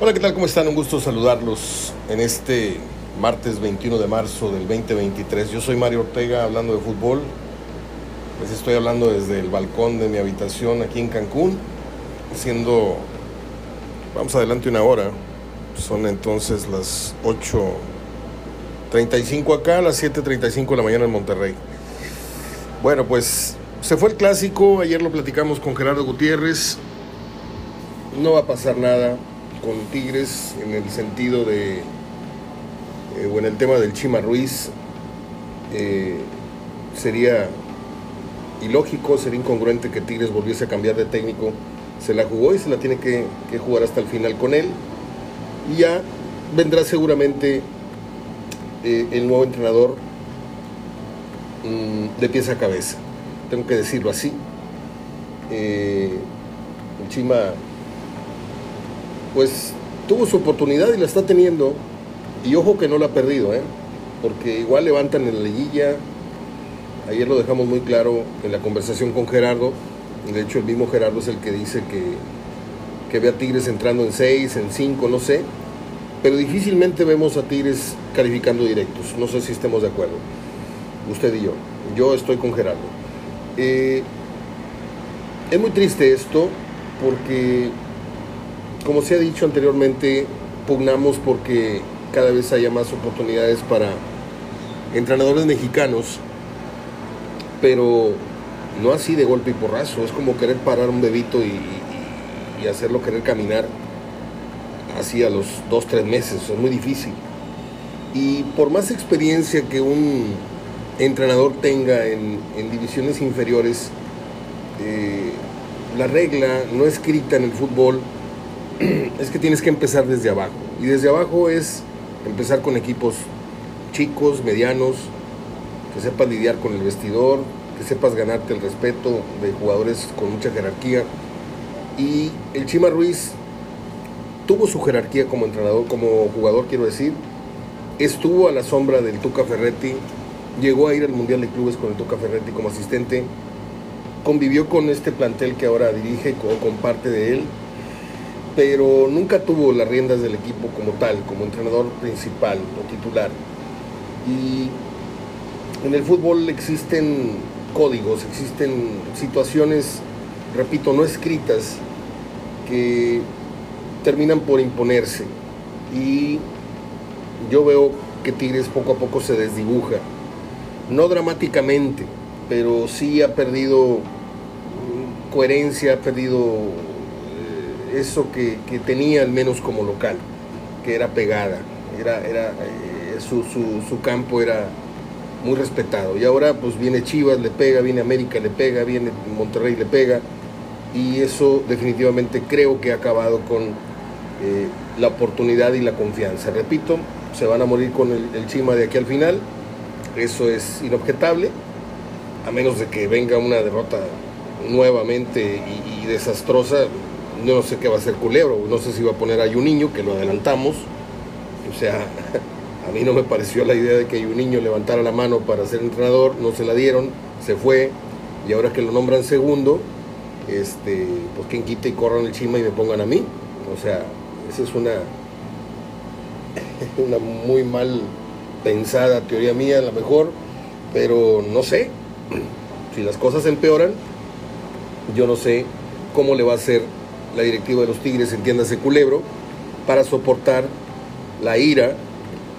Hola, ¿qué tal? ¿Cómo están? Un gusto saludarlos en este martes 21 de marzo del 2023. Yo soy Mario Ortega hablando de fútbol. Les estoy hablando desde el balcón de mi habitación aquí en Cancún, siendo, vamos adelante una hora. Son entonces las 8.35 acá, las 7.35 de la mañana en Monterrey. Bueno, pues se fue el clásico, ayer lo platicamos con Gerardo Gutiérrez. No va a pasar nada con Tigres en el sentido de, eh, o en el tema del Chima Ruiz, eh, sería ilógico, sería incongruente que Tigres volviese a cambiar de técnico. Se la jugó y se la tiene que, jugar hasta el final con él. Y ya vendrá seguramente eh, el nuevo entrenador mm, de pieza a cabeza. Tengo que decirlo así. el Chima pues tuvo su oportunidad y la está teniendo. Y ojo que no la ha perdido, ¿eh? porque igual levantan en la liguilla. Ayer lo dejamos muy claro en la conversación con Gerardo. De hecho, el mismo Gerardo es el que dice que, que ve a Tigres entrando en 6, en 5, no sé. Pero difícilmente vemos a Tigres calificando directos. No sé si estemos de acuerdo. Usted y yo. Yo estoy con Gerardo. Eh, es muy triste esto porque como se ha dicho anteriormente, pugnamos porque cada vez haya más oportunidades para entrenadores mexicanos, pero no así de golpe y porrazo, es como querer parar un bebito y, hacerlo querer caminar así a los dos, tres meses, es muy difícil. Y por más experiencia que un entrenador tenga en, divisiones inferiores, eh, la regla no escrita en el fútbol es que tienes que empezar desde abajo. Y desde abajo es empezar con equipos chicos, medianos, que sepas lidiar con el vestidor, que sepas ganarte el respeto de jugadores con mucha jerarquía. Y el Chima Ruiz tuvo su jerarquía como entrenador, como jugador, quiero decir. Estuvo a la sombra del Tuca Ferretti, llegó a ir al Mundial de Clubes con el Tuca Ferretti como asistente, convivió con este plantel que ahora dirige o comparte de él pero nunca tuvo las riendas del equipo como tal, como entrenador principal o titular. Y en el fútbol existen códigos, existen situaciones, repito, no escritas, que terminan por imponerse. Y yo veo que Tigres poco a poco se desdibuja. No dramáticamente, pero sí ha perdido coherencia, ha perdido eso que, tenía al menos como local, que era pegada, era, era, eh, su, campo era muy respetado. Y ahora pues viene Chivas, le pega, viene América, le pega, viene Monterrey, le pega. Y eso definitivamente creo que ha acabado con eh, la oportunidad y la confianza. Repito, se van a morir con el, Chima de aquí al final. Eso es inobjetable, a menos de que venga una derrota nuevamente y desastrosa, no sé qué va a hacer Culebro, no sé si va a poner a niño que lo adelantamos. O sea, a mí no me pareció la idea de que niño levantara la mano para ser entrenador, no se la dieron, se fue, y ahora que lo nombran segundo, este, pues quien quite y corran el chima y me pongan a mí. O sea, esa es una, una muy mal pensada teoría mía, a lo mejor, pero no sé. Si las cosas empeoran, yo no sé cómo le va a hacer la directiva de los Tigres, entiéndase Culebro, para soportar la ira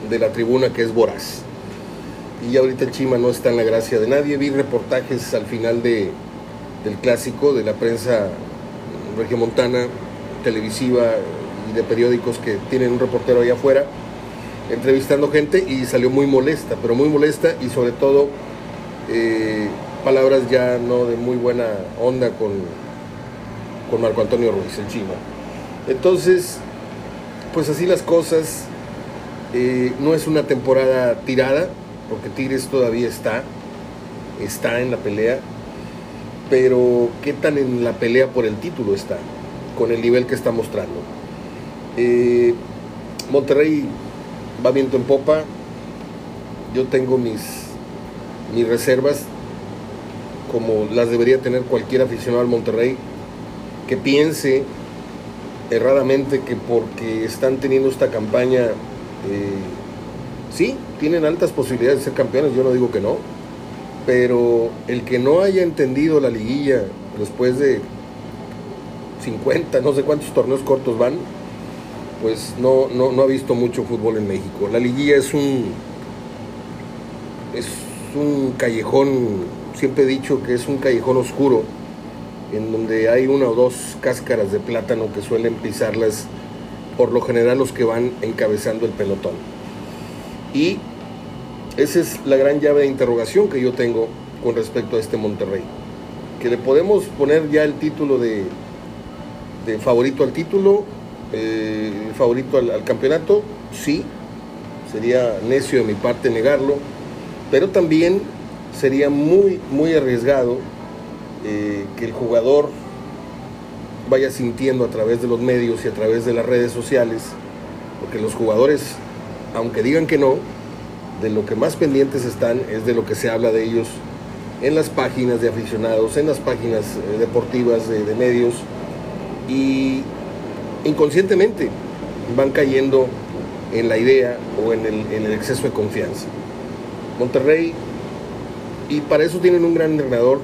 de la tribuna que es voraz. Y ahorita el Chima no está en la gracia de nadie. Vi reportajes al final de, del clásico de la prensa regiomontana, televisiva y de periódicos que tienen un reportero allá afuera entrevistando gente y salió muy molesta, pero muy molesta y sobre todo eh, palabras ya no de muy buena onda con, con Marco Antonio Ruiz, el chino. Entonces, pues así las cosas. Eh, no es una temporada tirada, porque Tigres todavía está, está en la pelea, pero ¿qué tan en la pelea por el título está? Con el nivel que está mostrando. Eh, Monterrey va viento en popa, yo tengo mis, mis reservas, como las debería tener cualquier aficionado al Monterrey, que piense erradamente que porque están teniendo esta campaña, eh, sí, tienen altas posibilidades de ser campeones, yo no digo que no, pero el que no haya entendido la liguilla después de 50, no sé cuántos torneos cortos van, pues no, no, no ha visto mucho fútbol en México. La liguilla es un, es un callejón, siempre he dicho que es un callejón oscuro, en donde hay una o dos cáscaras de plátano que suelen pisarlas por lo general los que van encabezando el pelotón. Y esa es la gran llave de interrogación que yo tengo con respecto a este Monterrey. Que le podemos poner ya el título de, favorito al título, eh, favorito al, campeonato, sí, sería necio de mi parte negarlo, pero también sería muy, muy arriesgado eh, que el jugador vaya sintiendo a través de los medios y a través de las redes sociales, porque los jugadores, aunque digan que no, de lo que más pendientes están es de lo que se habla de ellos en las páginas de aficionados, en las páginas eh, deportivas de, de medios, y inconscientemente van cayendo en la idea o en el, exceso de confianza. Monterrey, y para eso tienen un gran entrenador,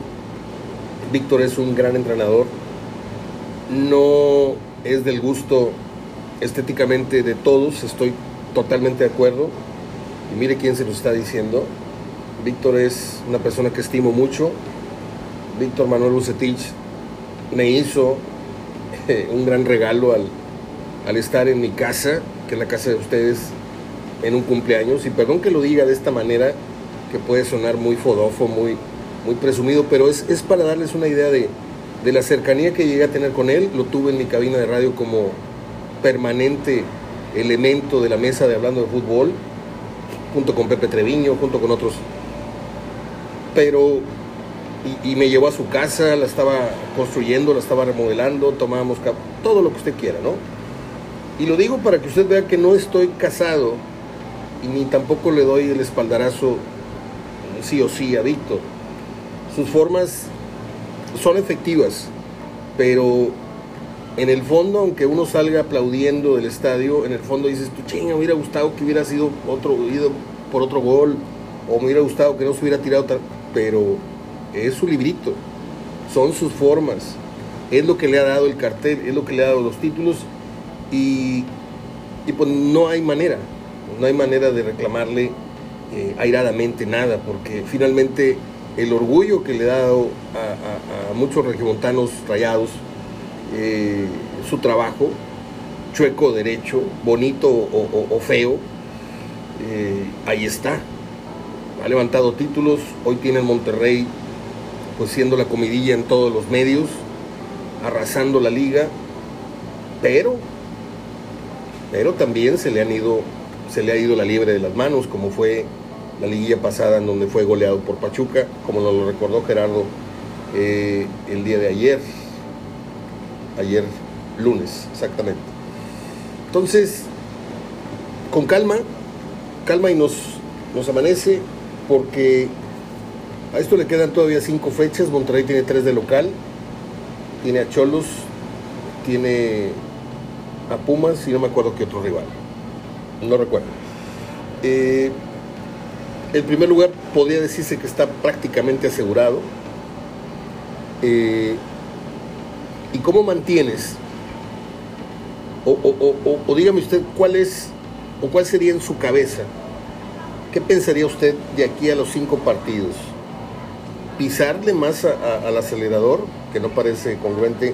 Víctor es un gran entrenador, no es del gusto estéticamente de todos, estoy totalmente de acuerdo, y mire quién se lo está diciendo, Víctor es una persona que estimo mucho, Víctor Manuel Bucetich me hizo un gran regalo al, al estar en mi casa, que es la casa de ustedes, en un cumpleaños. Y perdón que lo diga de esta manera, que puede sonar muy fodofo, muy, muy presumido, pero es, es para darles una idea de, de, la cercanía que llegué a tener con él. Lo tuve en mi cabina de radio como permanente elemento de la mesa de Hablando de Fútbol, junto con Pepe Treviño, junto con otros. Pero y, me llevó a su casa, la estaba construyendo, la estaba remodelando, tomábamos todo lo que usted quiera, ¿no? Y lo digo para que usted vea que no estoy casado y ni tampoco le doy el espaldarazo sí o sí a Víctor. Sus formas son efectivas, pero en el fondo, aunque uno salga aplaudiendo del estadio, en el fondo dices, tú chinga, me hubiera gustado que hubiera sido otro, ido por otro gol, o me hubiera gustado que no se hubiera tirado, pero es su librito, son sus formas, es lo que le ha dado el cartel, es lo que le ha dado los títulos y, pues no hay manera, no hay manera de reclamarle eh, airadamente nada, porque finalmente el orgullo que le ha dado a, muchos regimontanos rayados, eh, su trabajo, chueco, derecho, bonito o, feo, eh, ahí está. Ha levantado títulos, hoy tiene el Monterrey pues siendo la comidilla en todos los medios, arrasando la liga, pero, pero también se le ido, se le ha ido la liebre de las manos, como fue la liguilla pasada en donde fue goleado por Pachuca, como nos lo recordó Gerardo eh, el día de ayer, ayer lunes, exactamente. Entonces, con calma, calma y nos, nos amanece, porque a esto le quedan todavía cinco fechas. Monterrey tiene tres de local. Tiene a Cholos, tiene a Pumas y no me acuerdo qué otro rival. No recuerdo. Eh, el primer lugar podría decirse que está prácticamente asegurado. Eh, ¿Y cómo mantienes? O, o, dígame usted cuál es o cuál sería en su cabeza. ¿Qué pensaría usted de aquí a los cinco partidos? pisarle más al acelerador, que no parece congruente,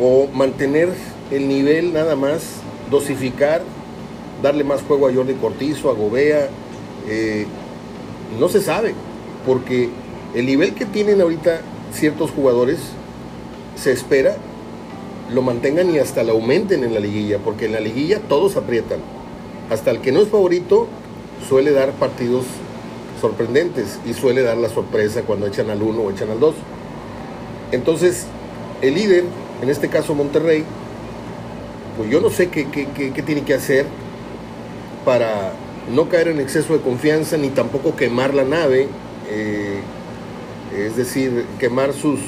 o mantener el nivel nada más, dosificar, darle más juego a Jordi Cortizo, a Gobea, eh, no se sabe, porque el nivel que tienen ahorita ciertos jugadores se espera lo mantengan y hasta lo aumenten en la liguilla, porque en la liguilla todos aprietan. Hasta el que no es favorito suele dar partidos sorprendentes y suele dar la sorpresa cuando echan al uno o echan al dos. Entonces, el líder, en este caso Monterrey, pues yo no sé qué, tiene que hacer para no caer en exceso de confianza ni tampoco quemar la nave, eh, es decir, quemar sus,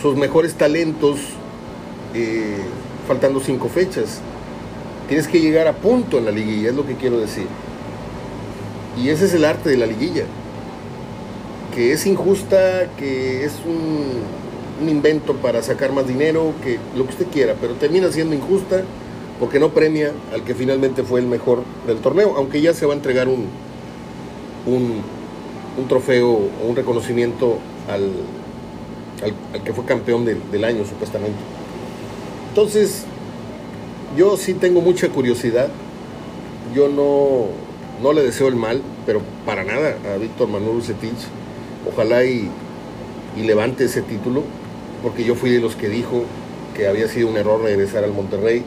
sus, mejores talentos eh, faltando cinco fechas. Tienes que llegar a punto en la liguilla, es lo que quiero decir. Y ese es el arte de la liguilla. Que es injusta, que es un invento para sacar más dinero, que lo que usted quiera, pero termina siendo injusta porque no premia al que finalmente fue el mejor del torneo, aunque ya se va a entregar un, un, trofeo o un reconocimiento al, al, que fue campeón del, año supuestamente. Entonces, yo sí tengo mucha curiosidad. Yo no, no le deseo el mal, pero para nada a Víctor Manuel Bucetich. Ojalá y, y, levante ese título, porque yo fui de los que dijo que había sido un error regresar al Monterrey,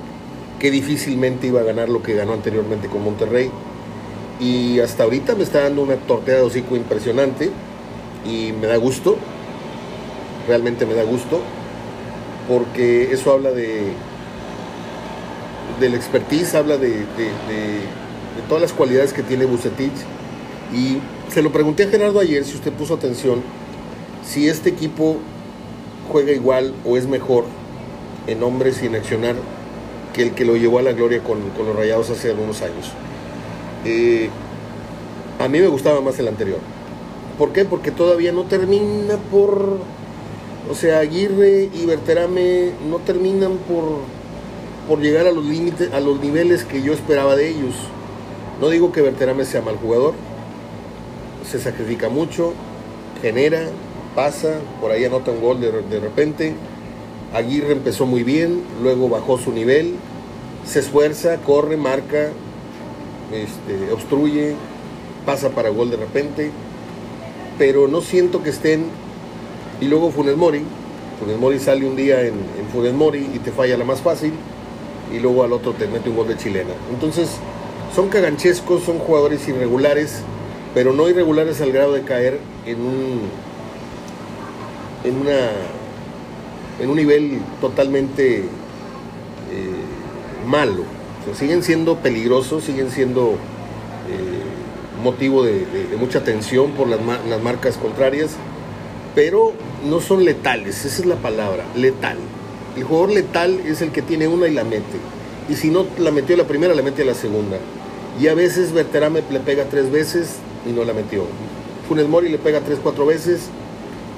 que difícilmente iba a ganar lo que ganó anteriormente con Monterrey. Y hasta ahorita me está dando una tortea de hocico impresionante y me da gusto, realmente me da gusto, porque eso habla de, de la expertise, habla de, de, de, todas las cualidades que tiene Bucetich. Y se lo pregunté a Gerardo ayer, si usted puso atención, si este equipo juega igual o es mejor en hombres en accionar que el que lo llevó a la gloria con, con los Rayados hace algunos años. Eh, a mí me gustaba más el anterior. ¿Por qué? Porque todavía no termina por... O sea, Aguirre y Berterame no terminan por por llegar a los límites, a los niveles que yo esperaba de ellos. No digo que Berterame sea mal jugador, se sacrifica mucho, genera, pasa, por ahí anota un gol de, de repente. Aguirre empezó muy bien, luego bajó su nivel, se esfuerza, corre, marca, este, obstruye, pasa para gol de repente, pero no siento que estén. Y luego Funes Mori, Funes Mori sale un día en, en Funes Mori y te falla la más fácil y luego al otro te mete un gol de chilena. Entonces, son caganchescos, son jugadores irregulares, pero no irregulares al grado de caer en un en una en un nivel totalmente eh, malo. O sea, siguen siendo peligrosos, siguen siendo eh, motivo de, de, de, mucha tensión por las, las marcas contrarias, pero no son letales, esa es la palabra, letal. El jugador letal es el que tiene una y la mete. Y si no la metió la primera, la mete la segunda. Y a veces Berterame le pega tres veces y no la metió. Funes Mori le pega tres, cuatro veces.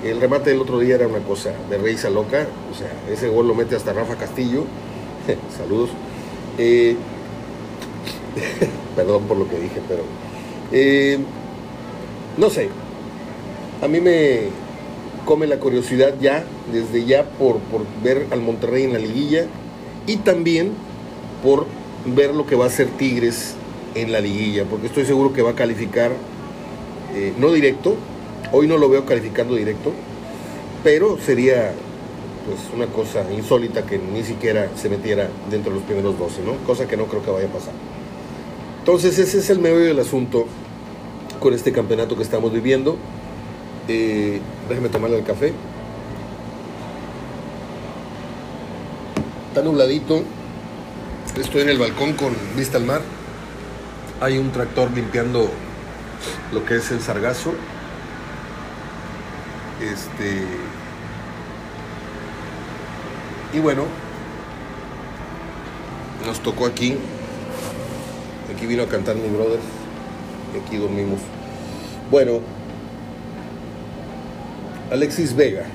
El remate del otro día era una cosa de risa loca. O sea, ese gol lo mete hasta Rafa Castillo. Saludos. Eh, perdón por lo que dije, pero... Eh, no sé. A mí me, come la curiosidad ya, desde ya, por, por, ver al Monterrey en la liguilla y también por ver lo que va a hacer Tigres en la liguilla, porque estoy seguro que va a calificar, eh, no directo, hoy no lo veo calificando directo, pero sería pues una cosa insólita que ni siquiera se metiera dentro de los primeros 12, ¿no? Cosa que no creo que vaya a pasar. Entonces ese es el medio del asunto con este campeonato que estamos viviendo. Eh, déjeme tomarle el café. Está nubladito. Estoy en el balcón con vista al mar. Hay un tractor limpiando lo que es el sargazo. Este. Y bueno, nos tocó aquí. Aquí vino a cantar mi brother. Y aquí dormimos. Bueno, Alexis Vega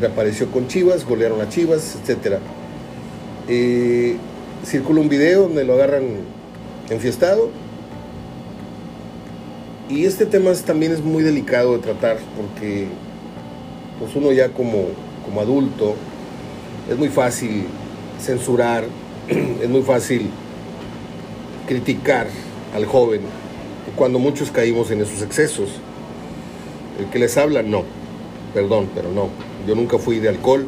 reapareció con Chivas, golearon a Chivas, etc. Eh, circula un video donde lo agarran enfiestado. Y este tema también es muy delicado de tratar porque pues uno ya como, como adulto es muy fácil censurar, es muy fácil criticar al joven cuando muchos caímos en esos excesos. El que les habla, no. Perdón, pero no. Yo nunca fui de alcohol.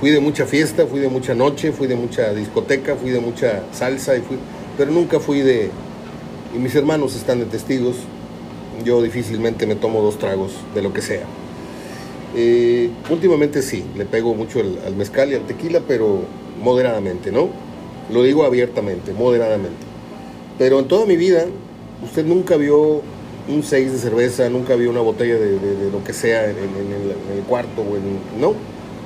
Fui de mucha fiesta, fui de mucha noche, fui de mucha discoteca, fui de mucha salsa, y fui, pero nunca fui de... Y mis hermanos están de testigos. Yo difícilmente me tomo dos tragos de lo que sea. Eh, últimamente sí, le pego mucho el, al mezcal y al tequila, pero moderadamente, ¿no? Lo digo abiertamente, moderadamente. Pero en toda mi vida, usted nunca vio un 6 de cerveza, nunca vi una botella de, de, de lo que sea en, en, en, el, cuarto o en... No,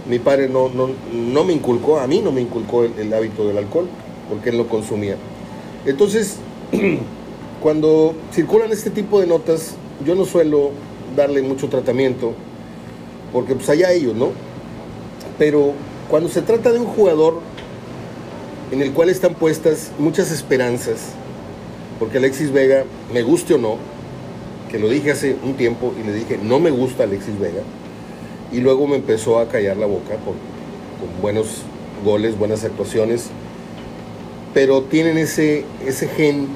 Mi padre no, no, no me inculcó, a mí no me inculcó el, el hábito del alcohol, porque él lo consumía. Entonces, cuando circulan este tipo de notas, yo no suelo darle mucho tratamiento, porque pues allá ellos, ¿no? Pero cuando se trata de un jugador en el cual están puestas muchas esperanzas, porque Alexis Vega, me guste o no, que lo dije hace un tiempo y le dije, no me gusta Alexis Vega, y luego me empezó a callar la boca con, buenos goles, buenas actuaciones, pero tienen ese, ese gen,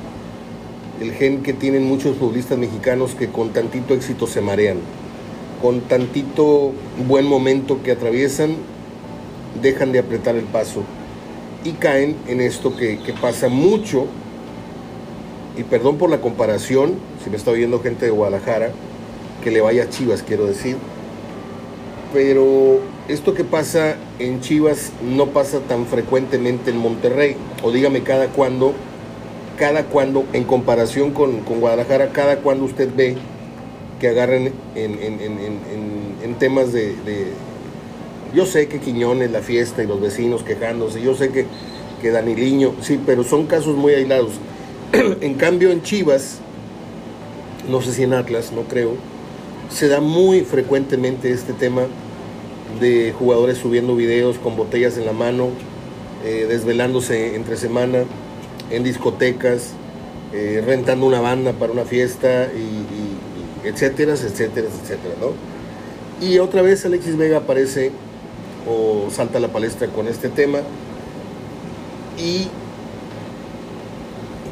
el gen que tienen muchos futbolistas mexicanos que con tantito éxito se marean, con tantito buen momento que atraviesan, dejan de apretar el paso y caen en esto que, pasa mucho, y perdón por la comparación, si me está oyendo gente de Guadalajara, que le vaya a Chivas, quiero decir, pero esto que pasa en Chivas no pasa tan frecuentemente en Monterrey, o dígame cada cuando, cada cuando, en comparación con, con Guadalajara, cada cuando usted ve que agarren en, en, en temas de, de, Yo sé que Quiñones, la fiesta y los vecinos quejándose, yo sé que, que Daniliño, sí, pero son casos muy aislados. en cambio en Chivas, no sé si en Atlas, no creo, se da muy frecuentemente este tema de jugadores subiendo videos con botellas en la mano, eh, desvelándose entre semana, en discotecas, eh, rentando una banda para una fiesta, y, y, etcétera, etcétera, etcétera, ¿no? Y otra vez Alexis Vega aparece o salta a la palestra con este tema y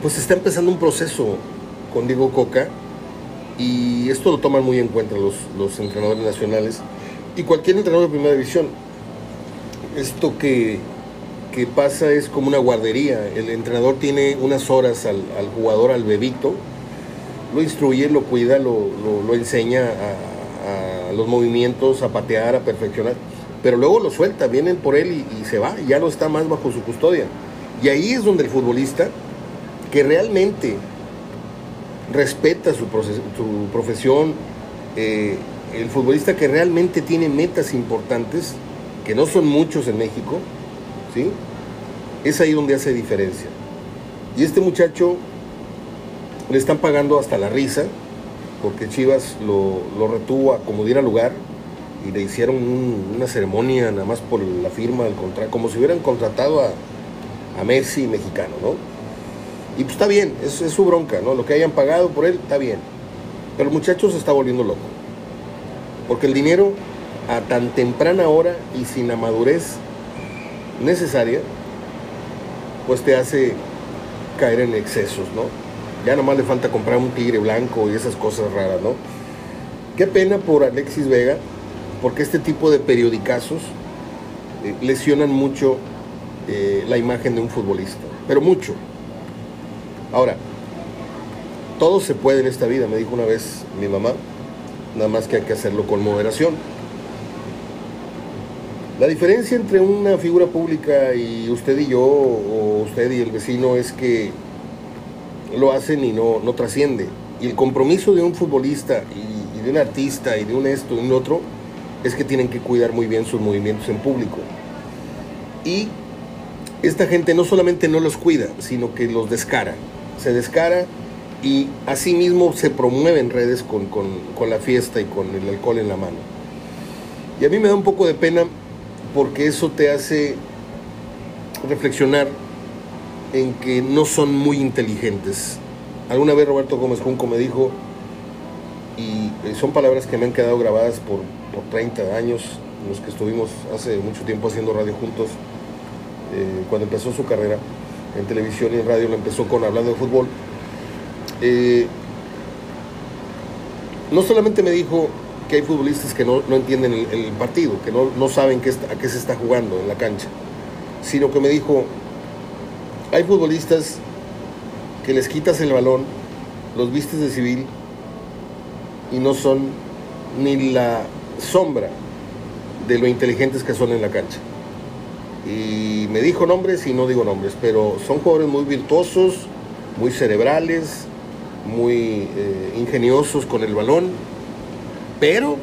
pues está empezando un proceso con Diego Coca y esto lo toman muy en cuenta los, los entrenadores nacionales y cualquier entrenador de primera división. Esto que, que, pasa es como una guardería. El entrenador tiene unas horas al, jugador, al bebito, lo instruye, lo cuida, lo, lo, enseña a, los movimientos, a patear, a perfeccionar, pero luego lo suelta, vienen por él y, se va, ya no está más bajo su custodia. Y ahí es donde el futbolista, que realmente respeta su, su profesión, eh, el futbolista que realmente tiene metas importantes, que no son muchos en México, ¿sí? es ahí donde hace diferencia. Y este muchacho le están pagando hasta la risa, porque Chivas lo, lo retuvo a como diera lugar y le hicieron un, una ceremonia nada más por la firma del contrato, como si hubieran contratado a, a Messi mexicano, ¿no? Y pues está bien, es, es, su bronca, ¿no? Lo que hayan pagado por él, está bien. Pero el muchacho se está volviendo loco. Porque el dinero a tan temprana hora y sin la madurez necesaria, pues te hace caer en excesos, ¿no? Ya nomás le falta comprar un tigre blanco y esas cosas raras, ¿no? Qué pena por Alexis Vega, porque este tipo de periodicazos eh, lesionan mucho eh, la imagen de un futbolista, pero mucho. Ahora, todo se puede en esta vida, me dijo una vez mi mamá, nada más que hay que hacerlo con moderación. La diferencia entre una figura pública y usted y yo, o usted y el vecino, es que lo hacen y no, no trasciende. Y el compromiso de un futbolista y, y, de un artista y de un esto y un otro es que tienen que cuidar muy bien sus movimientos en público. Y esta gente no solamente no los cuida, sino que los descara. Se descara y asimismo se promueve en redes con, con, con, la fiesta y con el alcohol en la mano. Y a mí me da un poco de pena porque eso te hace reflexionar en que no son muy inteligentes. Alguna vez Roberto Gómez Junco me dijo, y son palabras que me han quedado grabadas por, por 30 años, los que estuvimos hace mucho tiempo haciendo radio juntos, eh, cuando empezó su carrera en televisión y en radio, lo empezó con hablando de fútbol, eh, no solamente me dijo que hay futbolistas que no, no entienden el, partido, que no, no saben qué a qué se está jugando en la cancha, sino que me dijo, hay futbolistas que les quitas el balón, los vistes de civil y no son ni la sombra de lo inteligentes que son en la cancha. Y me dijo nombres y no digo nombres, pero son jugadores muy virtuosos, muy cerebrales, muy eh, ingeniosos con el balón, pero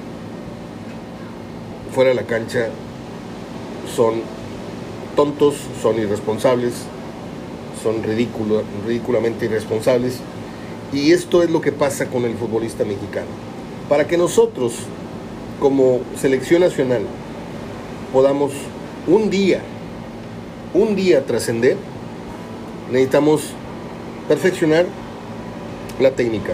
fuera de la cancha son tontos, son irresponsables, son ridículo, ridículamente irresponsables. Y esto es lo que pasa con el futbolista mexicano. Para que nosotros, como selección nacional, podamos un día, un día trascender, necesitamos perfeccionar la técnica.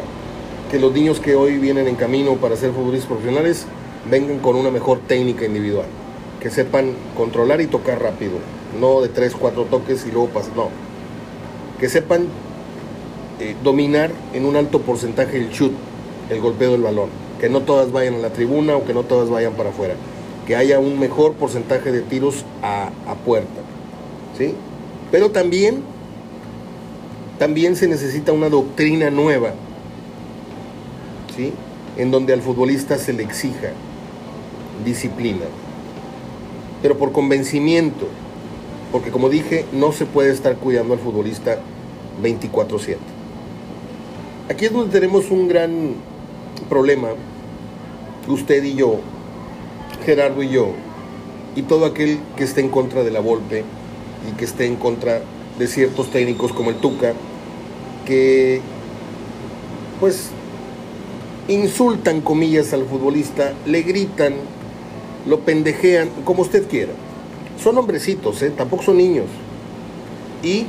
Que los niños que hoy vienen en camino para ser futbolistas profesionales vengan con una mejor técnica individual. Que sepan controlar y tocar rápido. No de tres, cuatro toques y luego pasar. No. Que sepan eh, dominar en un alto porcentaje el shoot, el golpeo del balón. Que no todas vayan a la tribuna o que no todas vayan para afuera. Que haya un mejor porcentaje de tiros a, a puerta. ¿Sí? Pero también también se necesita una doctrina nueva, ¿sí? en donde al futbolista se le exija disciplina, pero por convencimiento, porque como dije, no se puede estar cuidando al futbolista 24/7. Aquí es donde tenemos un gran problema, usted y yo, Gerardo y yo, y todo aquel que esté en contra de la Volpe y que esté en contra de ciertos técnicos como el Tuca, que pues insultan comillas al futbolista, le gritan, lo pendejean, como usted quiera. Son hombrecitos, ¿eh? tampoco son niños. Y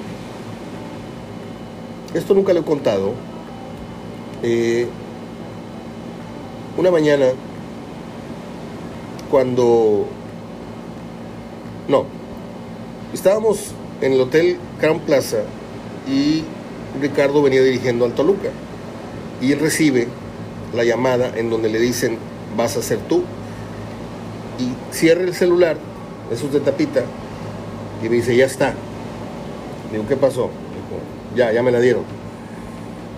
esto nunca lo he contado. Eh, una mañana, cuando... No, estábamos en el Hotel Crown Plaza y Ricardo venía dirigiendo al Toluca. Y recibe la llamada en donde le dicen, vas a ser tú. Y cierra el celular, eso es de tapita, y me dice, ya está. Digo, ¿qué pasó? ya, ya me la dieron.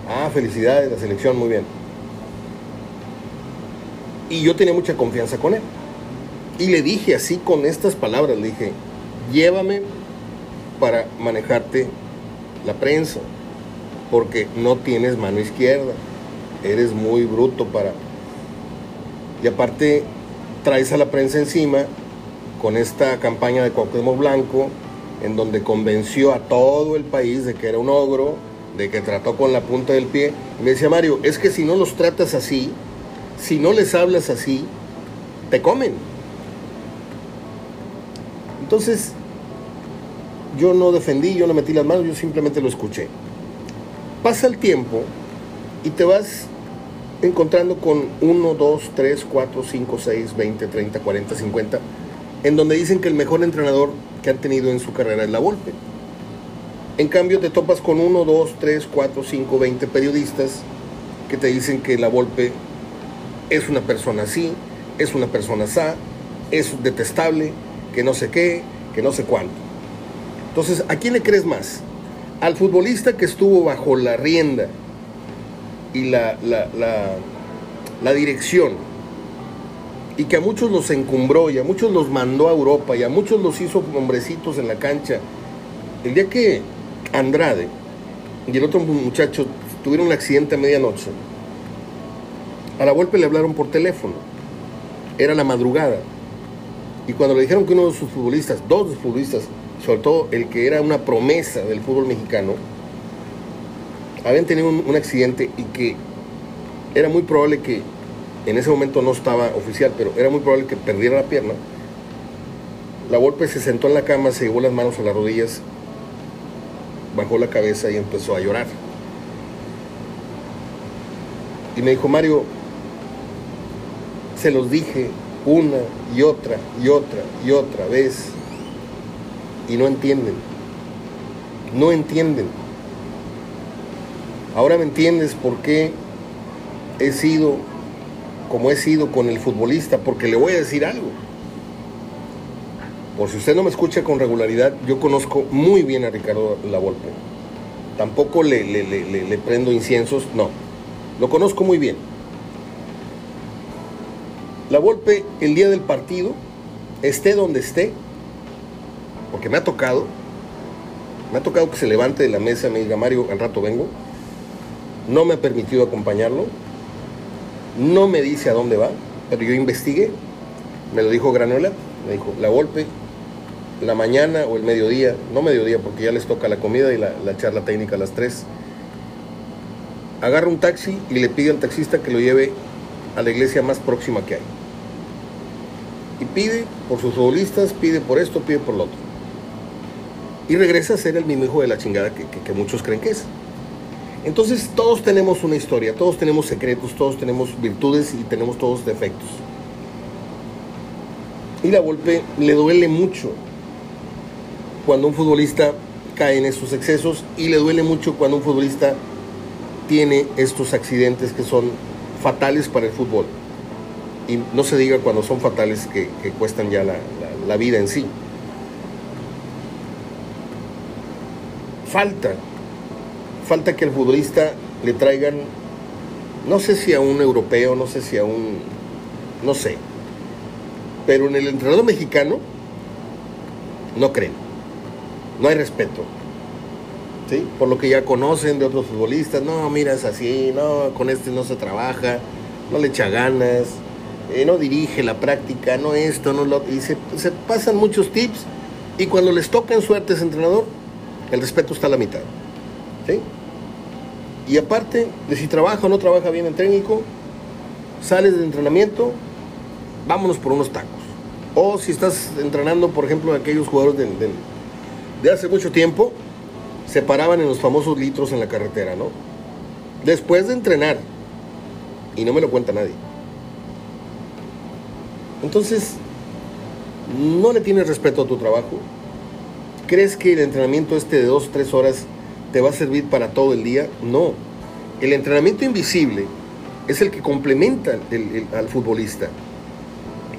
Ah, felicidades, la selección, muy bien. Y yo tenía mucha confianza con él. Y le dije así con estas palabras, le dije, llévame para manejarte la prensa, porque no tienes mano izquierda, eres muy bruto para... Y aparte traes a la prensa encima con esta campaña de Cuauhtémoc Blanco, en donde convenció a todo el país de que era un ogro, de que trató con la punta del pie. Y me decía Mario, es que si no los tratas así, si no les hablas así, te comen. Entonces, yo no defendí, yo no metí las manos, yo simplemente lo escuché. Pasa el tiempo y te vas encontrando con 1, 2, 3, 4, 5, 6, 20, 30, 40, 50, en donde dicen que el mejor entrenador que han tenido en su carrera es la Volpe. En cambio te topas con 1, 2, 3, 4, 5, 20 periodistas que te dicen que la Volpe es una persona así, es una persona sa, es detestable, que no sé qué, que no sé cuánto. Entonces, ¿a quién le crees más? ¿Al futbolista que estuvo bajo la rienda y la, la, dirección y que a muchos los encumbró y a muchos los mandó a Europa y a muchos los hizo hombrecitos en la cancha? El día que Andrade y el otro muchacho tuvieron un accidente a medianoche, a la vuelta le hablaron por teléfono. Era la madrugada. Y cuando le dijeron que uno de sus futbolistas, dos de sus futbolistas, sobre todo el que era una promesa del fútbol mexicano, habían tenido un, accidente y que era muy probable que, en ese momento no estaba oficial, pero era muy probable que perdiera la pierna. La golpe se sentó en la cama, se llevó las manos a las rodillas, bajó la cabeza y empezó a llorar. Y me dijo, Mario, se los dije una y otra y otra y otra vez y no entienden. No entienden. Ahora me entiendes por qué he sido como he sido con el futbolista, porque le voy a decir algo. Por si usted no me escucha con regularidad, yo conozco muy bien a Ricardo Lavolpe. Tampoco le, le, le, le prendo inciensos, no. Lo conozco muy bien. La Volpe, el día del partido, esté donde esté, porque me ha tocado, me ha tocado que se levante de la mesa y me diga, Mario, al rato vengo. No me ha permitido acompañarlo. No me dice a dónde va, pero yo investigué. Me lo dijo Granola, me dijo, la golpe la mañana o el mediodía, no mediodía porque ya les toca la comida y la, la charla técnica a las 3, agarra un taxi y le pide al taxista que lo lleve a la iglesia más próxima que hay. Y pide por sus futbolistas, pide por esto, pide por lo otro. Y regresa a ser el mismo hijo de la chingada que muchos creen que es. Entonces todos tenemos una historia, todos tenemos secretos, todos tenemos virtudes y tenemos todos defectos. Y la Volpe le duele mucho cuando un futbolista cae en estos excesos y le duele mucho cuando un futbolista tiene estos accidentes que son fatales para el fútbol. Y no se diga cuando son fatales que, cuestan ya la, la- la vida en sí. Falta, falta que al futbolista le traigan, no sé si a un europeo, no sé si a un, no sé, pero en el entrenador mexicano no creen, no hay respeto. ¿sí? Por lo que ya conocen de otros futbolistas, no, mira, es así, no, con este no se trabaja, no le echa ganas, eh, no dirige la práctica, no esto, no lo... Y se, se pasan muchos tips y cuando les toca en suerte ese entrenador, el respeto está a la mitad. ¿sí? Y aparte de si trabaja o no trabaja bien el técnico, sales del entrenamiento, vámonos por unos tacos. O si estás entrenando, por ejemplo, aquellos jugadores del- del- de hace mucho tiempo, se paraban en los famosos litros en la carretera, ¿no? Después de entrenar. Y no me lo cuenta nadie. Entonces, no le tienes respeto a tu trabajo. ¿Crees que el entrenamiento este de dos, tres horas te va a servir para todo el día? No. El entrenamiento invisible es el que complementa al futbolista.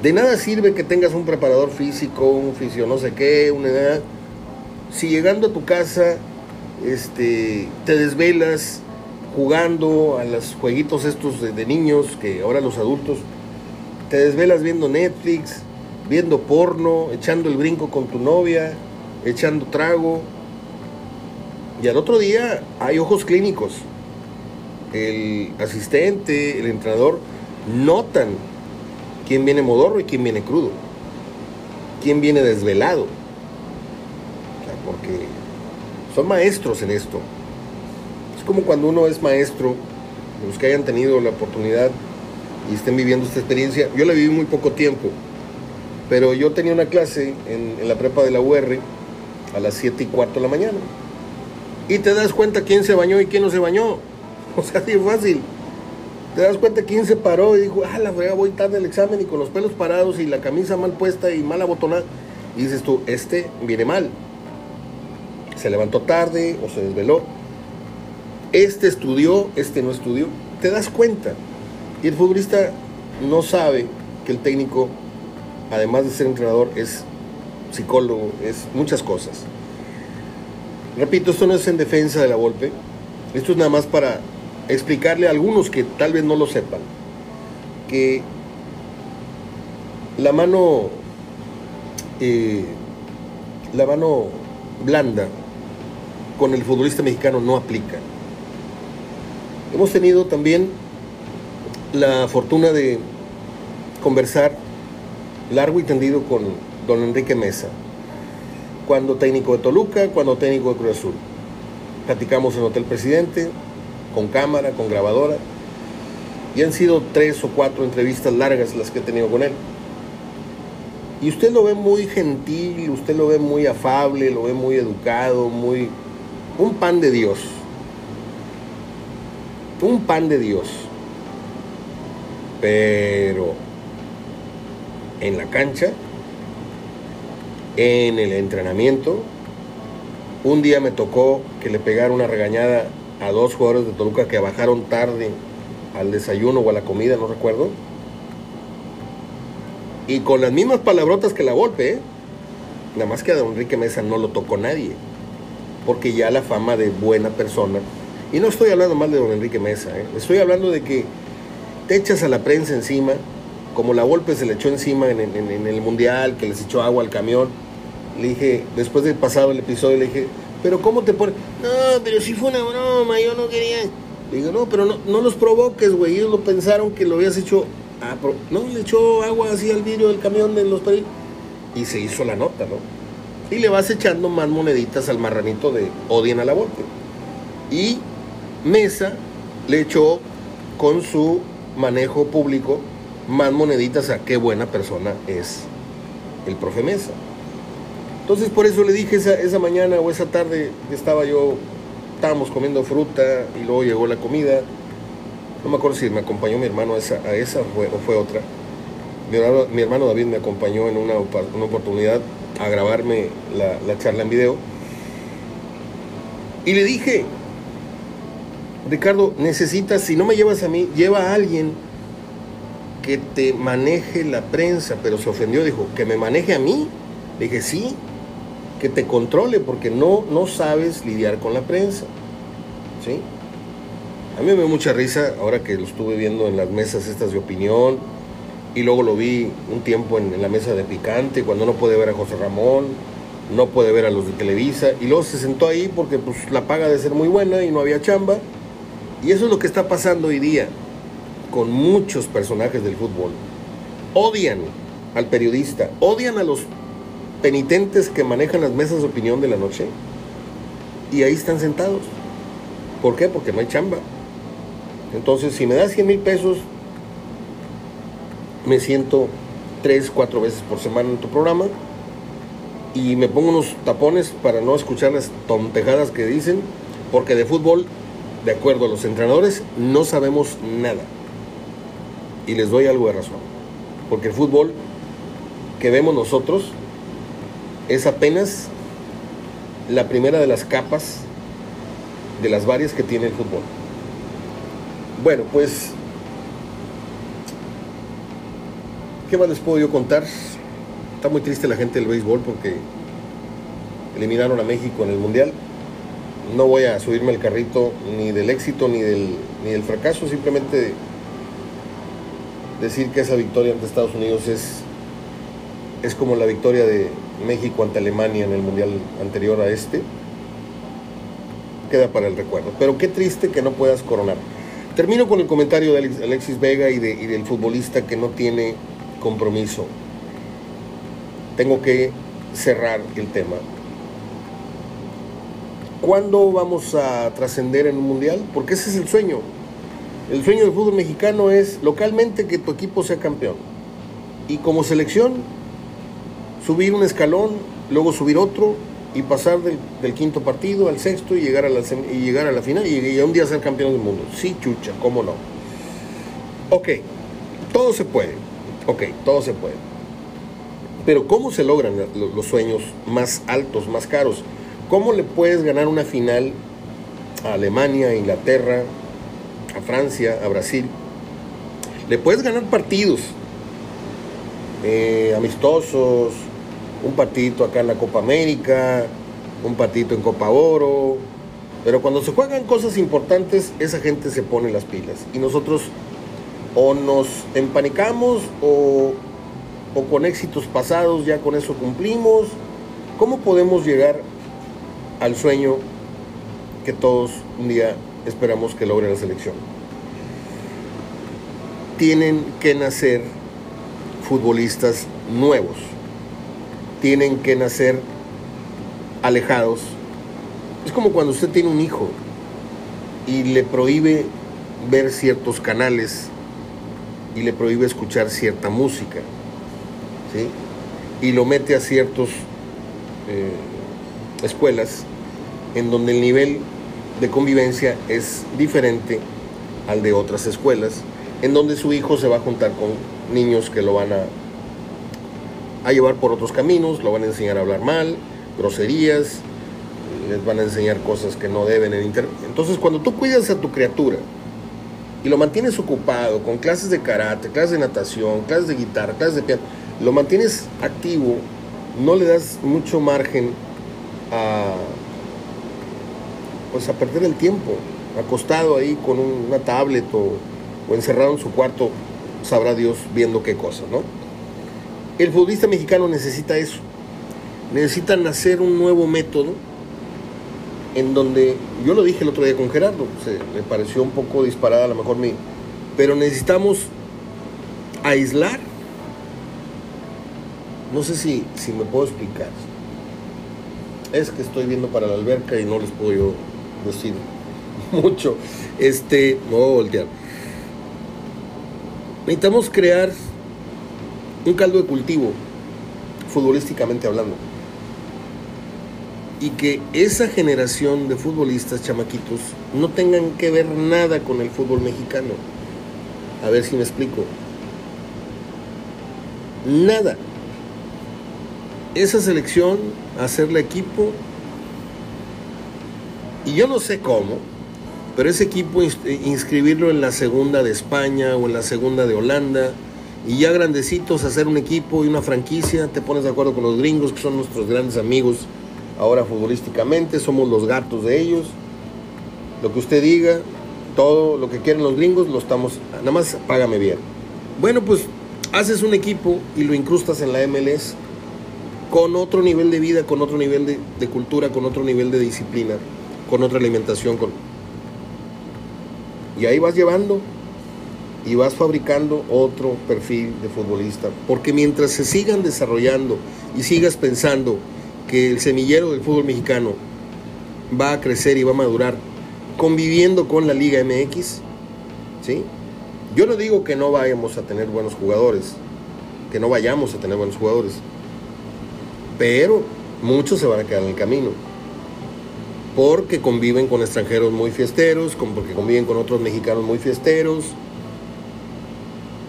De nada sirve que tengas un preparador físico, un fisio no sé qué, una edad. Si llegando a tu casa este, te desvelas jugando a los jueguitos estos de niños, que ahora los adultos, te desvelas viendo Netflix, viendo porno, echando el brinco con tu novia, echando trago. Y al otro día hay ojos clínicos. El asistente, el entrenador, notan quién viene modorro y quién viene crudo, quién viene desvelado. O sea, porque son maestros en esto. Es como cuando uno es maestro, los que hayan tenido la oportunidad y estén viviendo esta experiencia. Yo la viví muy poco tiempo, pero yo tenía una clase en, en la prepa de la UR a las 7 y cuarto de la mañana. Y te das cuenta quién se bañó y quién no se bañó. O sea, así fácil. Te das cuenta quién se paró y dijo, ah, la frega, voy tarde al examen y con los pelos parados y la camisa mal puesta y mal abotonada. Y dices tú, este viene mal. Se levantó tarde o se desveló. Este estudió, este no estudió. Te das cuenta. Y el futbolista no sabe que el técnico, además de ser entrenador, es psicólogo, es muchas cosas. Repito, esto no es en defensa de la Volpe. Esto es nada más para explicarle a algunos que tal vez no lo sepan que la mano eh, la mano blanda con el futbolista mexicano no aplica. Hemos tenido también la fortuna de conversar largo y tendido con don Enrique Mesa, cuando técnico de Toluca, cuando técnico de Cruz Azul. Platicamos en Hotel Presidente, con cámara, con grabadora, y han sido tres o cuatro entrevistas largas las que he tenido con él. Y usted lo ve muy gentil, usted lo ve muy afable, lo ve muy educado, muy... un pan de Dios. Un pan de Dios. Pero en la cancha, en el entrenamiento, un día me tocó que le pegara una regañada a dos jugadores de Toluca que bajaron tarde al desayuno o a la comida, no recuerdo. Y con las mismas palabrotas que la golpe, ¿eh? nada más que a don Enrique Mesa no lo tocó nadie, porque ya la fama de buena persona, y no estoy hablando mal de don Enrique Mesa, ¿eh? estoy hablando de que te echas a la prensa encima, como la golpe se le echó encima en, en- en el mundial, que les echó agua al camión. Le dije, después de pasado el episodio, le dije, pero ¿cómo te pones? No, pero si fue una broma, yo no quería. Le digo, no, pero no, no los provoques, güey. Ellos lo pensaron que lo habías hecho. a pro- no, le echó agua así al vidrio del camión de los perros. Y se hizo la nota, ¿no? y le vas echando más moneditas al marranito de odien a la. Y Mesa le echó con su manejo público más moneditas a qué buena persona es el profe Mesa. Entonces por eso le dije esa, esa mañana o esa tarde que estaba yo, estábamos comiendo fruta y luego llegó la comida. No me acuerdo si me acompañó mi hermano a esa, o fue otra. Mi hermano, David me acompañó en una, una oportunidad a grabarme la, la charla en video. Y le dije, Ricardo, necesitas, si no me llevas a mí, lleva a alguien que te maneje la prensa, pero se ofendió, dijo, que me maneje a mí. Le dije, sí, que te controle, porque no, no sabes lidiar con la prensa. ¿Sí? A mí me dio mucha risa ahora que lo estuve viendo en las mesas estas de opinión, y luego lo vi un tiempo en, la mesa de picante, cuando no puede ver a José Ramón, no puede ver a los de Televisa, y luego se sentó ahí porque pues, la paga de ser muy buena y no había chamba. Y eso es lo que está pasando hoy día con muchos personajes del fútbol. Odian al periodista, odian a los penitentes que manejan las mesas de opinión de la noche y ahí están sentados. ¿Por qué? Porque no hay chamba. Entonces, si me das 100 mil pesos, me siento tres, cuatro veces por semana en tu programa y me pongo unos tapones para no escuchar las tontejadas que dicen, porque de fútbol, de acuerdo a los entrenadores, no sabemos nada. Y les doy algo de razón, porque el fútbol que vemos nosotros es apenas la primera de las capas de las varias que tiene el fútbol. Bueno, pues ¿Qué más les puedo yo contar? Está muy triste la gente del béisbol porque eliminaron a México en el Mundial. No voy a subirme al carrito ni del éxito ni del, ni del fracaso, simplemente decir que esa victoria ante Estados Unidos es, es como la victoria de México ante Alemania en el Mundial anterior a este. Queda para el recuerdo. Pero qué triste que no puedas coronar. Termino con el comentario de Alexis Vega y, de, y del futbolista que no tiene compromiso. Tengo que cerrar el tema. ¿Cuándo vamos a trascender en un mundial? Porque ese es el sueño. El sueño del fútbol mexicano es localmente que tu equipo sea campeón. Y como selección, subir un escalón, luego subir otro y pasar del, quinto partido al sexto y llegar a la, y llegar a la final y, y un día ser campeón del mundo. Sí, chucha, ¿cómo no? Ok, todo se puede. Ok, todo se puede. Pero ¿cómo se logran los sueños más altos, más caros? ¿Cómo le puedes ganar una final a Alemania, a Inglaterra, a Francia, a Brasil? Le puedes ganar partidos eh, amistosos, un partidito acá en la Copa América, un partidito en Copa Oro. Pero cuando se juegan cosas importantes, esa gente se pone las pilas. Y nosotros o nos empanicamos o, con éxitos pasados ya con eso cumplimos. ¿Cómo podemos llegar al sueño que todos un día esperamos que logre la selección? Tienen que nacer futbolistas nuevos. Tienen que nacer alejados. Es como cuando usted tiene un hijo y le prohíbe ver ciertos canales y le prohíbe escuchar cierta música, ¿sí? y lo mete a ciertas eh, escuelas en donde el nivel de convivencia es diferente al de otras escuelas, en donde su hijo se va a juntar con niños que lo van a, a llevar por otros caminos, lo van a enseñar a hablar mal, groserías, les van a enseñar cosas que no deben en internet. Entonces, cuando tú cuidas a tu criatura, y lo mantienes ocupado con clases de karate, clases de natación, clases de guitarra, clases de piano, lo mantienes activo, no le das mucho margen a pues a perder el tiempo, acostado ahí con una tablet o, o encerrado en su cuarto, sabrá Dios viendo qué cosa, ¿no? El futbolista mexicano necesita eso. Necesita nacer un nuevo método en donde yo lo dije el otro día con Gerardo, se, me pareció un poco disparada a lo mejor mi, pero necesitamos aislar, no sé si, si me puedo explicar, Es que estoy viendo para la alberca y no les puedo yo decir mucho. Este, no voy a voltear. Necesitamos crear un caldo de cultivo, futbolísticamente hablando. Y que esa generación de futbolistas chamaquitos no tengan que ver nada con el fútbol mexicano. A ver si me explico. Nada. Esa selección, hacerle equipo, y yo no sé cómo, pero ese equipo inscribirlo en la segunda de España o en la segunda de Holanda, y ya grandecitos hacer un equipo y una franquicia, te pones de acuerdo con los gringos que son nuestros grandes amigos ahora futbolísticamente, somos los gatos de ellos, lo que usted diga, todo lo que quieren los gringos lo estamos, nada más págame bien. Bueno, pues haces un equipo y lo incrustas en la MLS con otro nivel de vida, con otro nivel de, de cultura, con otro nivel de disciplina, con otra alimentación, con... Y ahí vas llevando y vas fabricando otro perfil de futbolista. Porque mientras se sigan desarrollando y sigas pensando que el semillero del fútbol mexicano va a crecer y va a madurar conviviendo con la Liga MX, ¿sí? Yo no digo que no vayamos a tener buenos jugadores, que no vayamos a tener buenos jugadores, pero muchos se van a quedar en el camino. Porque conviven con extranjeros muy fiesteros, porque conviven con otros mexicanos muy fiesteros,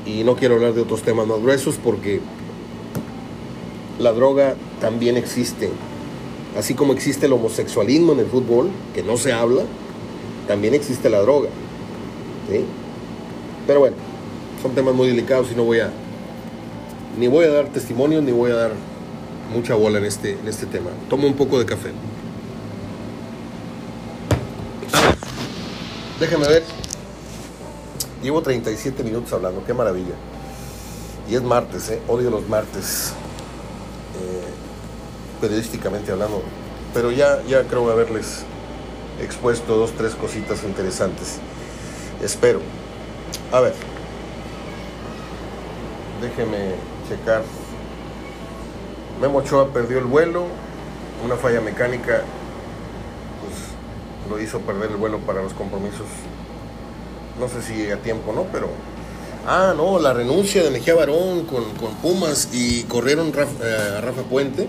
y no quiero hablar de otros temas más gruesos porque la droga también existe. Así como existe el homosexualismo en el fútbol, que no se habla, también existe la droga. Pero bueno, son temas muy delicados y no voy a ni voy a dar testimonio ni voy a dar mucha bola en este, en este tema. Tomo un poco de café. Déjame ver. Llevo 37 minutos hablando, qué maravilla. Y es martes, ¿eh? odio los martes, eh, periodísticamente hablando. Pero ya, ya creo haberles expuesto dos, tres cositas interesantes. Espero. A ver. Déjeme checar. Memo Ochoa perdió el vuelo. Una falla mecánica pues, lo hizo perder el vuelo para los compromisos no sé si a tiempo, ¿no? Pero. Ah, no, la renuncia de Mejía Barón con, Pumas y corrieron eh, a Rafa Puente.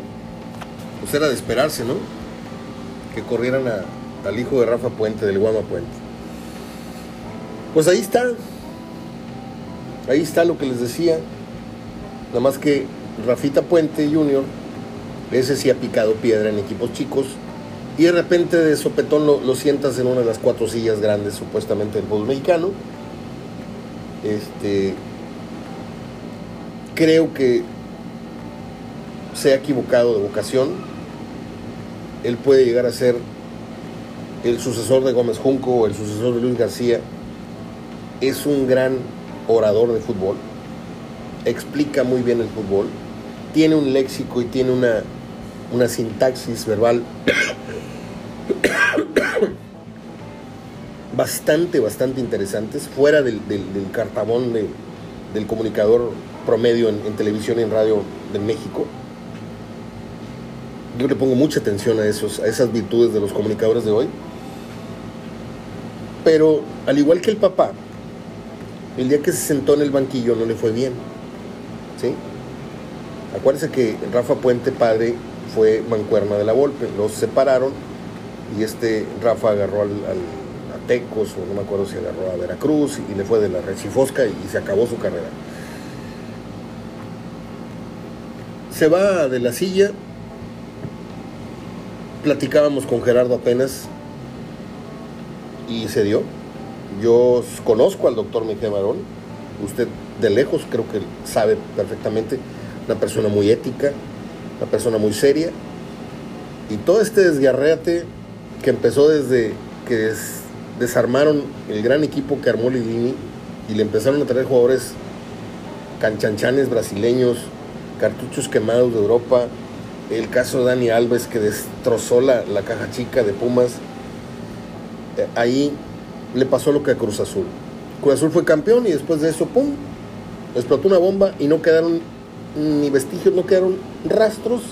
Pues era de esperarse, ¿no? Que corrieran al hijo de Rafa Puente, del Guama Puente. Pues ahí está. Ahí está lo que les decía. Nada más que Rafita Puente Jr., ese sí ha picado piedra en equipos chicos y de repente de sopetón lo, sientas en una de las cuatro sillas grandes supuestamente del fútbol mexicano. Este, creo que se ha equivocado de vocación. Él puede llegar a ser el sucesor de Gómez Junco o el sucesor de Luis García. Es un gran orador de fútbol. Explica muy bien el fútbol. Tiene un léxico y tiene una, una sintaxis verbal bastante, bastante interesantes, fuera del, del, cartabón del comunicador promedio en, televisión y en radio de México. Yo le pongo mucha atención a, esos, a esas virtudes de los comunicadores de hoy. Pero al igual que el papá, el día que se sentó en el banquillo no le fue bien. ¿Sí? Acuérdense que Rafa Puente, padre, fue mancuerna de la Volpe. Los separaron y este Rafa agarró al, O no me acuerdo si agarró a Veracruz y, le fue de la Rechifosca y, se acabó su carrera. Se va de la silla, platicábamos con Gerardo apenas y se dio. Yo conozco al doctor Miguel Marón, usted de lejos creo que sabe perfectamente, una persona muy ética, una persona muy seria. Y todo este desgarréate que empezó desde que desarmaron el gran equipo que armó Lilini y le empezaron a traer jugadores canchanchanes brasileños, cartuchos quemados de Europa, el caso de Dani Alves que destrozó la, caja chica de Pumas, eh, ahí le pasó lo que a Cruz Azul. Cruz Azul fue campeón y después de eso, ¡pum!, explotó una bomba y no quedaron ni vestigios, no quedaron rastros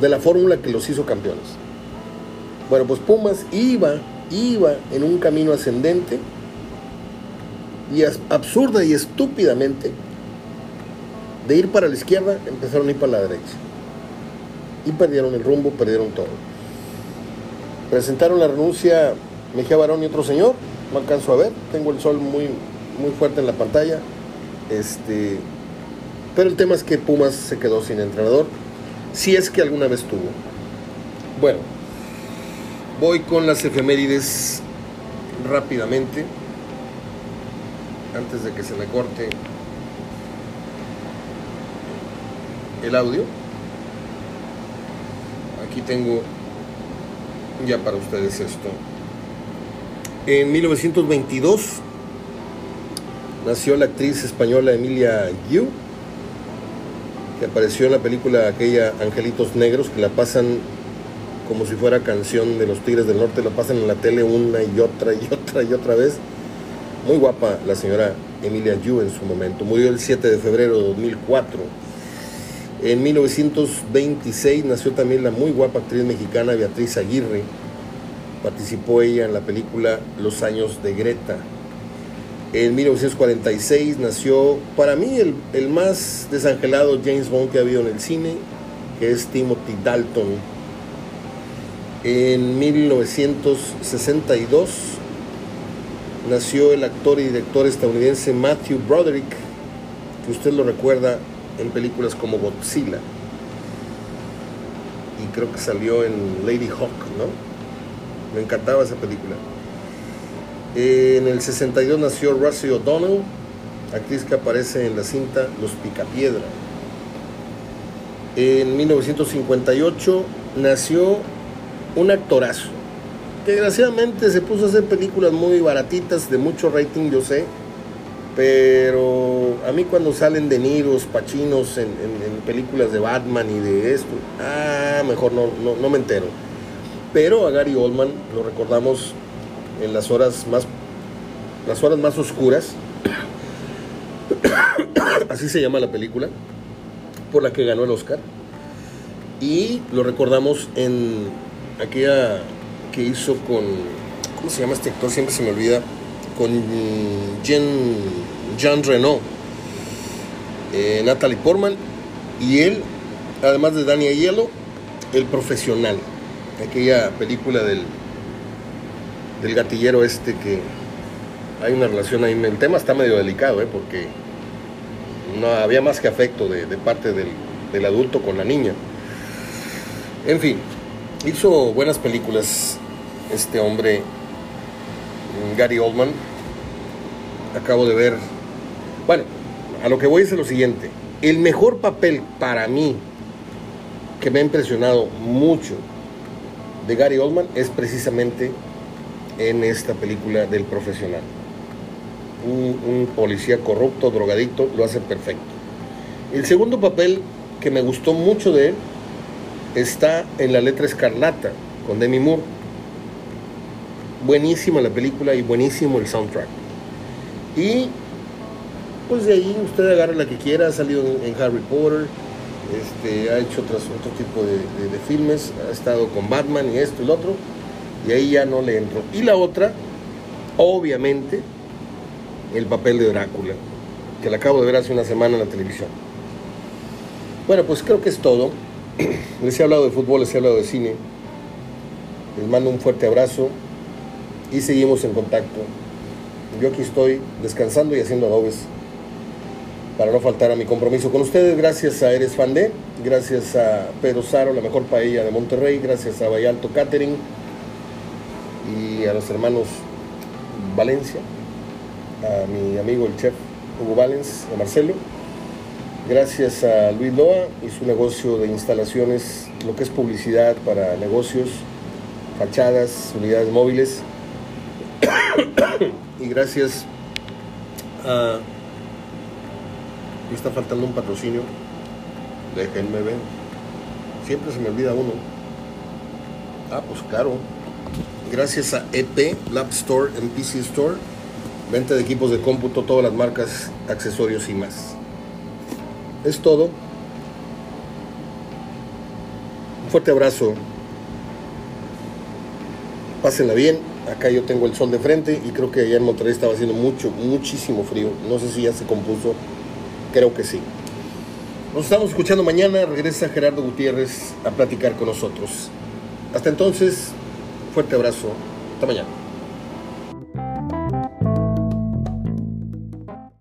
de la fórmula que los hizo campeones. Bueno, pues Pumas iba, iba en un camino ascendente y absurda y estúpidamente de ir para la izquierda empezaron a ir para la derecha. Y perdieron el rumbo, perdieron todo. Presentaron la renuncia Mejía Barón y otro señor, no alcanzo a ver, tengo el sol muy, muy fuerte en la pantalla. Este, pero el tema es que Pumas se quedó sin entrenador, si es que alguna vez tuvo. Bueno, voy con las efemérides rápidamente, antes de que se me corte el audio. Aquí tengo ya para ustedes esto. En 1922 nació la actriz española Emilia Yu, que apareció en la película aquella Angelitos Negros, que la pasan como si fuera canción de los Tigres del Norte, la pasan en la tele una y otra y otra y otra vez. Muy guapa la señora Emilia Yu en su momento. Murió el 7 de febrero de 2004. En 1926 nació también la muy guapa actriz mexicana Beatriz Aguirre. Participó ella en la película Los años de Greta. En 1946 nació para mí el, el más desangelado James Bond que ha habido en el cine, que es Timothy Dalton. En 1962 nació el actor y director estadounidense Matthew Broderick, que usted lo recuerda en películas como Godzilla. Y creo que salió en Lady Hawk, ¿no? Me encantaba esa película. En el 62 nació Rosie O'Donnell, actriz que aparece en la cinta Los Picapiedra. En 1958 nació un actorazo. Que desgraciadamente se puso a hacer películas muy baratitas, de mucho rating, yo sé pero a mí cuando salen de Niros, Pachinos en, películas de Batman y de esto, ah, mejor no, no, me entero. Pero a Gary Oldman lo recordamos en las horas más, las horas más oscuras, así se llama la película, por la que ganó el Oscar. Y lo recordamos en aquella que hizo con, ¿cómo se llama este actor? Siempre se me olvida con Jean, Jean eh, Natalie Portman y él, además de Dani Aiello, el profesional, aquella película del, del gatillero este que hay una relación ahí, el tema está medio delicado, ¿eh? porque no había más que afecto de, parte del, del adulto con la niña. En fin, hizo buenas películas este hombre Gary Oldman. Acabo de ver. Bueno, a lo que voy es lo siguiente. El mejor papel para mí que me ha impresionado mucho de Gary Oldman es precisamente en esta película del profesional. Un, policía corrupto, drogadicto, lo hace perfecto. El segundo papel que me gustó mucho de él está en La letra escarlata con Demi Moore buenísima la película y buenísimo el soundtrack. Y pues de ahí usted agarra la que quiera, ha salido en, Harry Potter, este, ha hecho otros, otro tipo de, filmes, ha estado con Batman y esto y lo otro, y ahí ya no le entro. Y la otra, obviamente, el papel de Drácula, que la acabo de ver hace una semana en la televisión. Bueno, pues creo que es todo. Les he hablado de fútbol, les he hablado de cine. Les mando un fuerte abrazo y seguimos en contacto. Yo aquí estoy descansando y haciendo adobes para no faltar a mi compromiso con ustedes. Gracias a Eres Fandé, gracias a Pedro Saro, la mejor paella de Monterrey, gracias a Vallalto Catering y a los hermanos Valencia, a mi amigo el chef Hugo Valens, a Marcelo. Gracias a Luis Loa y su negocio de instalaciones, lo que es publicidad para negocios, fachadas, unidades móviles y gracias a... Me está faltando un patrocinio. Déjenme ver. Siempre se me olvida uno. Ah, pues claro. Gracias a EP, Lab Store and PC Store. Venta de equipos de cómputo, todas las marcas, accesorios y más. Es todo. Fuerte abrazo. Pásenla bien. Acá yo tengo el sol de frente y creo que allá en Monterrey estaba haciendo mucho, muchísimo frío. No sé si ya se compuso. Creo que sí. Nos estamos escuchando mañana. Regresa Gerardo Gutiérrez a platicar con nosotros. Hasta entonces, fuerte abrazo. Hasta mañana.